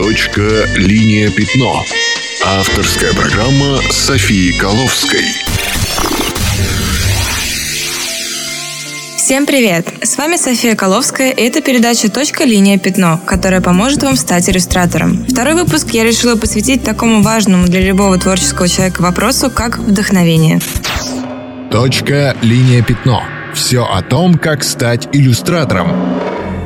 Точка «Линия пятно». Авторская программа Софии Коловской. Всем привет! С вами София Коловская, и это передача «Точка. Линия. Пятно», которая поможет вам стать иллюстратором. Второй выпуск я решила посвятить такому важному для любого творческого человека вопросу, как вдохновение. Точка «Линия. Пятно». Все о том, как стать иллюстратором.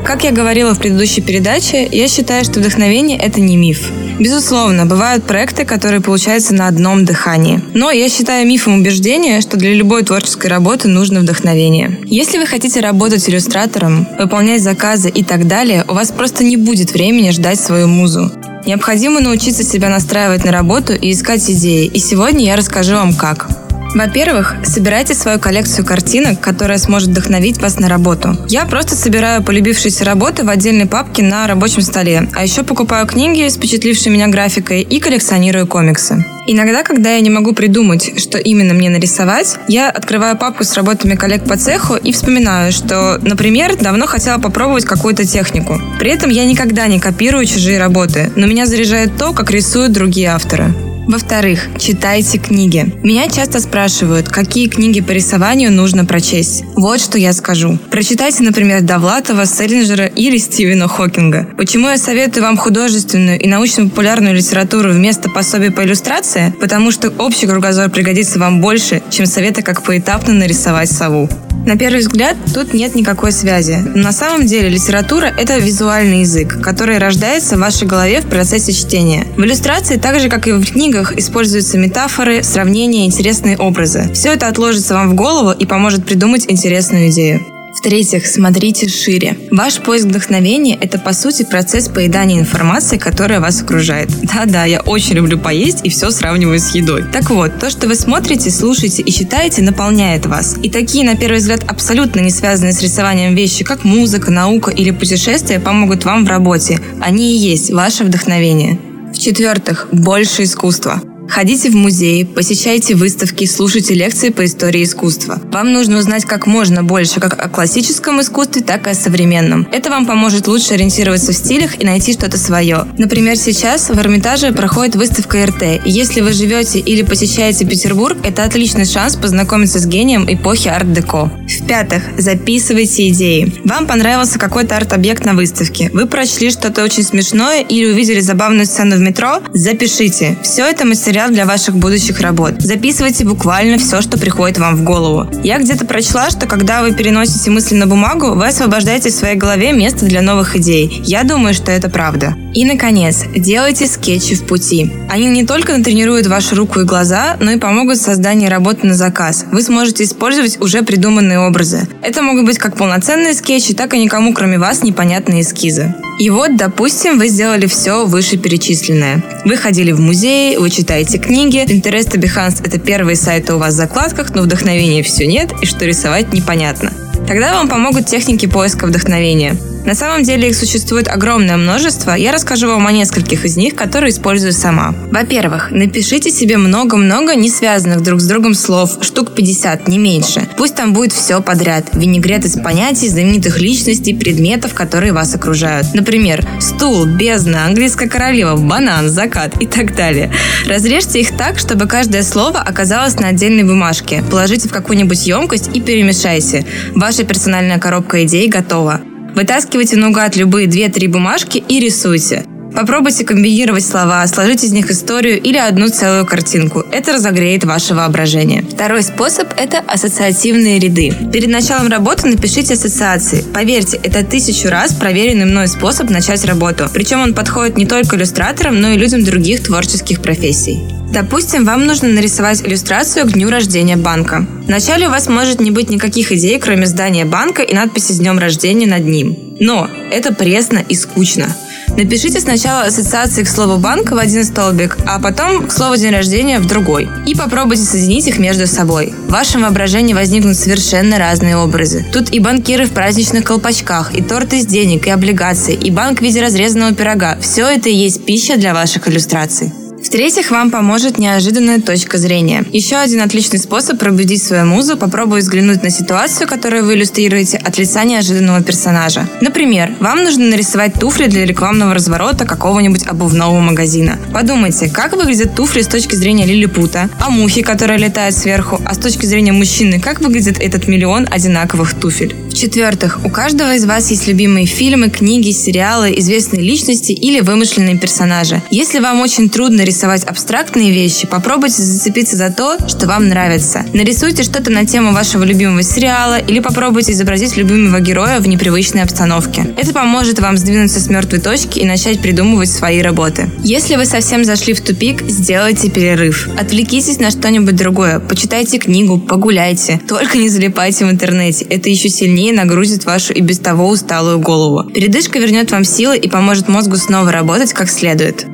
Как я говорила в предыдущей передаче, я считаю, что вдохновение – это не миф. Безусловно, бывают проекты, которые получаются на одном дыхании. Но я считаю мифом убеждения, что для любой творческой работы нужно вдохновение. Если вы хотите работать иллюстратором, выполнять заказы и так далее, у вас просто не будет времени ждать свою музу. Необходимо научиться себя настраивать на работу и искать идеи. И сегодня я расскажу вам как. Во-первых, собирайте свою коллекцию картинок, которая сможет вдохновить вас на работу. Я просто собираю полюбившиеся работы в отдельной папке на рабочем столе, а еще покупаю книги с впечатлившей меня графикой и коллекционирую комиксы. Иногда, когда я не могу придумать, что именно мне нарисовать, я открываю папку с работами коллег по цеху и вспоминаю, что, например, давно хотела попробовать какую-то технику. При этом я никогда не копирую чужие работы, но меня заряжает то, как рисуют другие авторы. Во-вторых, читайте книги. Меня часто спрашивают, какие книги по рисованию нужно прочесть. Вот что я скажу. Прочитайте, например, Довлатова, Селлинджера или Стивена Хокинга. Почему я советую вам художественную и научно-популярную литературу вместо пособий по иллюстрации? Потому что общий кругозор пригодится вам больше, чем советы, как поэтапно нарисовать сову. На первый взгляд тут нет никакой связи. Но на самом деле литература – это визуальный язык, который рождается в вашей голове в процессе чтения. В иллюстрации, так же как и в книгах, используются метафоры, сравнения, интересные образы. Все это отложится вам в голову и поможет придумать интересную идею. В-третьих, смотрите шире. Ваш поиск вдохновения – это, по сути, процесс поедания информации, которая вас окружает. Да-да, я очень люблю поесть и все сравниваю с едой. Так вот, то, что вы смотрите, слушаете и читаете, наполняет вас. И такие, на первый взгляд, абсолютно не связанные с рисованием вещи, как музыка, наука или путешествия, помогут вам в работе. Они и есть ваше вдохновение. В-четвертых, больше искусства. Ходите в музеи, посещайте выставки, слушайте лекции по истории искусства. Вам нужно узнать как можно больше как о классическом искусстве, так и о современном. Это вам поможет лучше ориентироваться в стилях и найти что-то свое. Например, сейчас в Эрмитаже проходит выставка РТ, если вы живете или посещаете Петербург, это отличный шанс познакомиться с гением эпохи арт-деко. В-пятых, записывайте идеи. Вам понравился какой-то арт-объект на выставке, вы прочли что-то очень смешное или увидели забавную сцену в метро, запишите. Все это материал материал для ваших будущих работ. Записывайте буквально все, что приходит вам в голову. Я где-то прочла, что когда вы переносите мысли на бумагу, вы освобождаете в своей голове место для новых идей. Я думаю, что это правда. И, наконец, делайте скетчи в пути. Они не только натренируют вашу руку и глаза, но и помогут в создании работы на заказ. Вы сможете использовать уже придуманные образы. Это могут быть как полноценные скетчи, так и никому, кроме вас, непонятные эскизы. И вот, допустим, вы сделали все вышеперечисленное. Вы ходили в музей, вы читаете книги, Pinterest и Behance – это первые сайты у вас в закладках, но вдохновения все нет, и что рисовать непонятно. Тогда вам помогут техники поиска вдохновения. На самом деле их существует огромное множество, я расскажу вам о нескольких из них, которые использую сама. Во-первых, напишите себе много-много не связанных друг с другом слов, штук 50, не меньше. Пусть там будет все подряд. Винегрет из понятий, знаменитых личностей, предметов, которые вас окружают. Например, стул, бездна, английская королева, банан, закат и так далее. Разрежьте их так, чтобы каждое слово оказалось на отдельной бумажке. Положите в какую-нибудь емкость и перемешайте. Ваша персональная коробка идей готова. Вытаскивайте наугад любые 2-3 бумажки и рисуйте. Попробуйте комбинировать слова, сложить из них историю или одну целую картинку. Это разогреет ваше воображение. Второй способ – это ассоциативные ряды. Перед началом работы напишите ассоциации. Поверьте, это тысячу раз проверенный мной способ начать работу. Причем он подходит не только иллюстраторам, но и людям других творческих профессий. Допустим, вам нужно нарисовать иллюстрацию к дню рождения банка. Вначале у вас может не быть никаких идей, кроме здания банка и надписи с днем рождения над ним. Но это пресно и скучно. Напишите сначала ассоциации к слову банк в один столбик, а потом к слову день рождения в другой. И попробуйте соединить их между собой. В вашем воображении возникнут совершенно разные образы. Тут и банкиры в праздничных колпачках, и торт из денег, и облигаций, и банк в виде разрезанного пирога. Все это и есть пища для ваших иллюстраций. В-третьих, вам поможет неожиданная точка зрения. Еще один отличный способ пробудить свою музу – попробуй взглянуть на ситуацию, которую вы иллюстрируете, от лица неожиданного персонажа. Например, вам нужно нарисовать туфли для рекламного разворота какого-нибудь обувного магазина. Подумайте, как выглядят туфли с точки зрения лилипута, а мухи, которые летают сверху, а с точки зрения мужчины, как выглядит этот миллион одинаковых туфель. В-четвертых, у каждого из вас есть любимые фильмы, книги, сериалы, известные личности или вымышленные персонажи. Если вам очень трудно рисовать абстрактные вещи, попробуйте зацепиться за то, что вам нравится. Нарисуйте что-то на тему вашего любимого сериала или попробуйте изобразить любимого героя в непривычной обстановке. Это поможет вам сдвинуться с мертвой точки и начать придумывать свои работы. Если вы совсем зашли в тупик, сделайте перерыв. Отвлекитесь на что-нибудь другое, почитайте книгу, погуляйте. Только не залипайте в интернете, это еще сильнее нагрузит вашу и без того усталую голову. Передышка вернет вам силы и поможет мозгу снова работать как следует.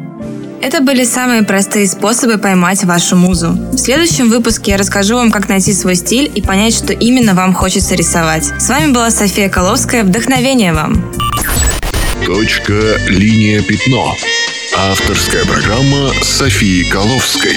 Это были самые простые способы поймать вашу музу. В следующем выпуске я расскажу вам, как найти свой стиль и понять, что именно вам хочется рисовать. С вами была София Коловская. Вдохновения вам! Точка, линия, пятно. Авторская программа Софии Коловской.